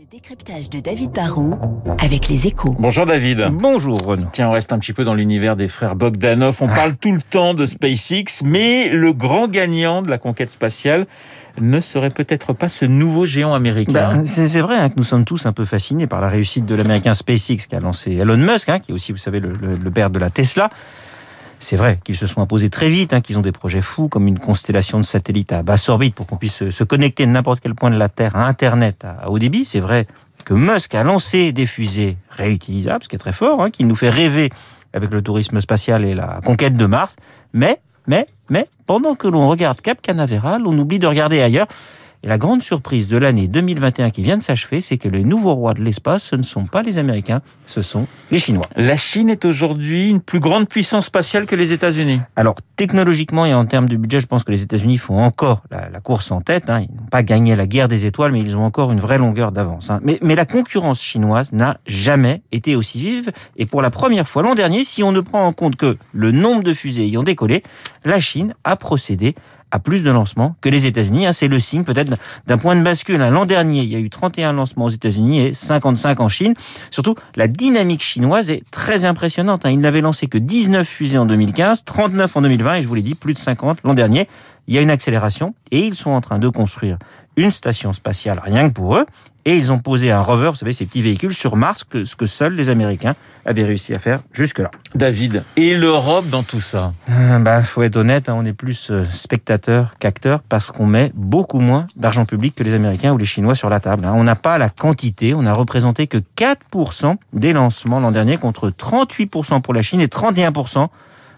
Le décryptage de David Barrault avec les échos. Bonjour David. Bonjour Renaud. Tiens, on reste un petit peu dans l'univers des frères Bogdanov. On parle tout le temps de SpaceX, mais le grand gagnant de la conquête spatiale ne serait peut-être pas ce nouveau géant américain. Ben, c'est vrai hein, que nous sommes tous un peu fascinés par la réussite de l'américain SpaceX qu'a lancé Elon Musk, hein, qui est aussi, vous savez, le, le- le père de la Tesla. C'est vrai qu'ils se sont imposés très vite, hein, qu'ils ont des projets fous comme une constellation de satellites à basse orbite pour qu'on puisse se, connecter de n'importe quel point de la Terre à Internet à, à haut débit. C'est vrai que Musk a lancé des fusées réutilisables, ce qui est très fort, hein, qui nous fait rêver avec le tourisme spatial et la conquête de Mars. Mais, mais, mais, pendant que l'on regarde Cap Canaveral, on oublie de regarder ailleurs. Et la grande surprise de l'année 2021 qui vient de s'achever, c'est que les nouveaux rois de l'espace, ce ne sont pas les Américains, ce sont les Chinois. La Chine est aujourd'hui une plus grande puissance spatiale que les États-Unis. Alors, technologiquement et en termes de budget, je pense que les États-Unis font encore la, la course en tête. hein. Ils n'ont pas gagné la guerre des étoiles, mais ils ont encore une vraie longueur d'avance. hein. Mais, mais la concurrence chinoise n'a jamais été aussi vive. Et pour la première fois l'an dernier, si on ne prend en compte que le nombre de fusées ayant décollé, la Chine a procédé à plus de lancements que les États-Unis. hein. C'est le signe peut-être d'un point de bascule. hein. L'an dernier, il y a eu 31 lancements aux États-Unis et 55 en Chine. Surtout, la dynamique chinoise est très impressionnante. hein. Ils n'avaient lancé que 19 fusées en 2015, 39 en 2020 et je vous l'ai dit, plus de 50 l'an dernier. Il y a une accélération et ils sont en train de construire une station spatiale rien que pour eux. Et ils ont posé un rover, vous savez, ces petits véhicules sur Mars, que, ce que seuls les Américains avaient réussi à faire jusque-là. David. Et l'Europe dans tout ça Euh, bah, faut être honnête, hein, on est plus euh, spectateur qu'acteur parce qu'on met beaucoup moins d'argent public que les Américains ou les Chinois sur la table. hein. On n'a pas la quantité, on n'a représenté que 4% des lancements l'an dernier contre 38% pour la Chine et 31%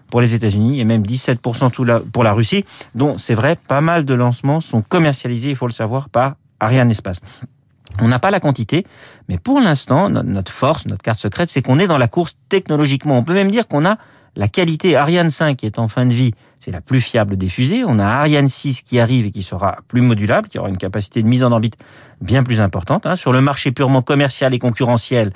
pour les États-Unis et même 17% tout la- pour la Russie, dont c'est vrai, pas mal de lancements sont commercialisés, il faut le savoir, par Ariane Espace. On n'a pas la quantité, mais pour l'instant, no- notre force, notre carte secrète, c'est qu'on est dans la course technologiquement. On peut même dire qu'on a la qualité Ariane 5 qui est en fin de vie, c'est la plus fiable des fusées. On a Ariane 6 qui arrive et qui sera plus modulable, qui aura une capacité de mise en orbite bien plus importante. hein. Sur le marché purement commercial et concurrentiel,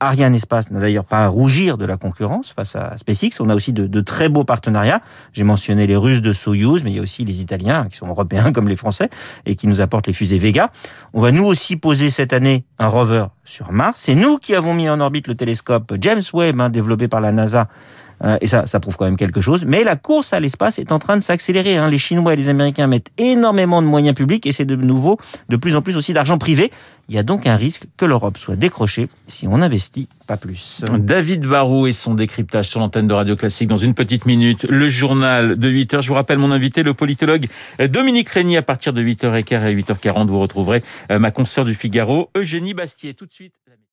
Ariane Espace n'a d'ailleurs pas à rougir de la concurrence face à SpaceX. On a aussi de, très beaux partenariats. J'ai mentionné les Russes de Soyuz, mais il y a aussi les Italiens qui sont européens comme les Français et qui nous apportent les fusées Vega. On va nous aussi poser cette année un rover sur Mars. C'est nous qui avons mis en orbite le télescope James Webb, hein, développé par la NASA. Euh, et ça, ça prouve quand même quelque chose. Mais la course à l'espace est en train de s'accélérer. hein. Les Chinois et les Américains mettent énormément de moyens publics et c'est de nouveau de plus en plus aussi d'argent privé. Il y a donc un risque que l'Europe soit décrochée si on n'investit pas plus. David Barou et son décryptage sur l'antenne de Radio Classique dans une petite minute. Le journal de 8h. Je vous rappelle mon invité, le politologue Dominique Régnier. À partir de 8h15 et 8h40, vous retrouverez euh, ma consoeur du Figaro, Eugénie Bastier. Tout de suite.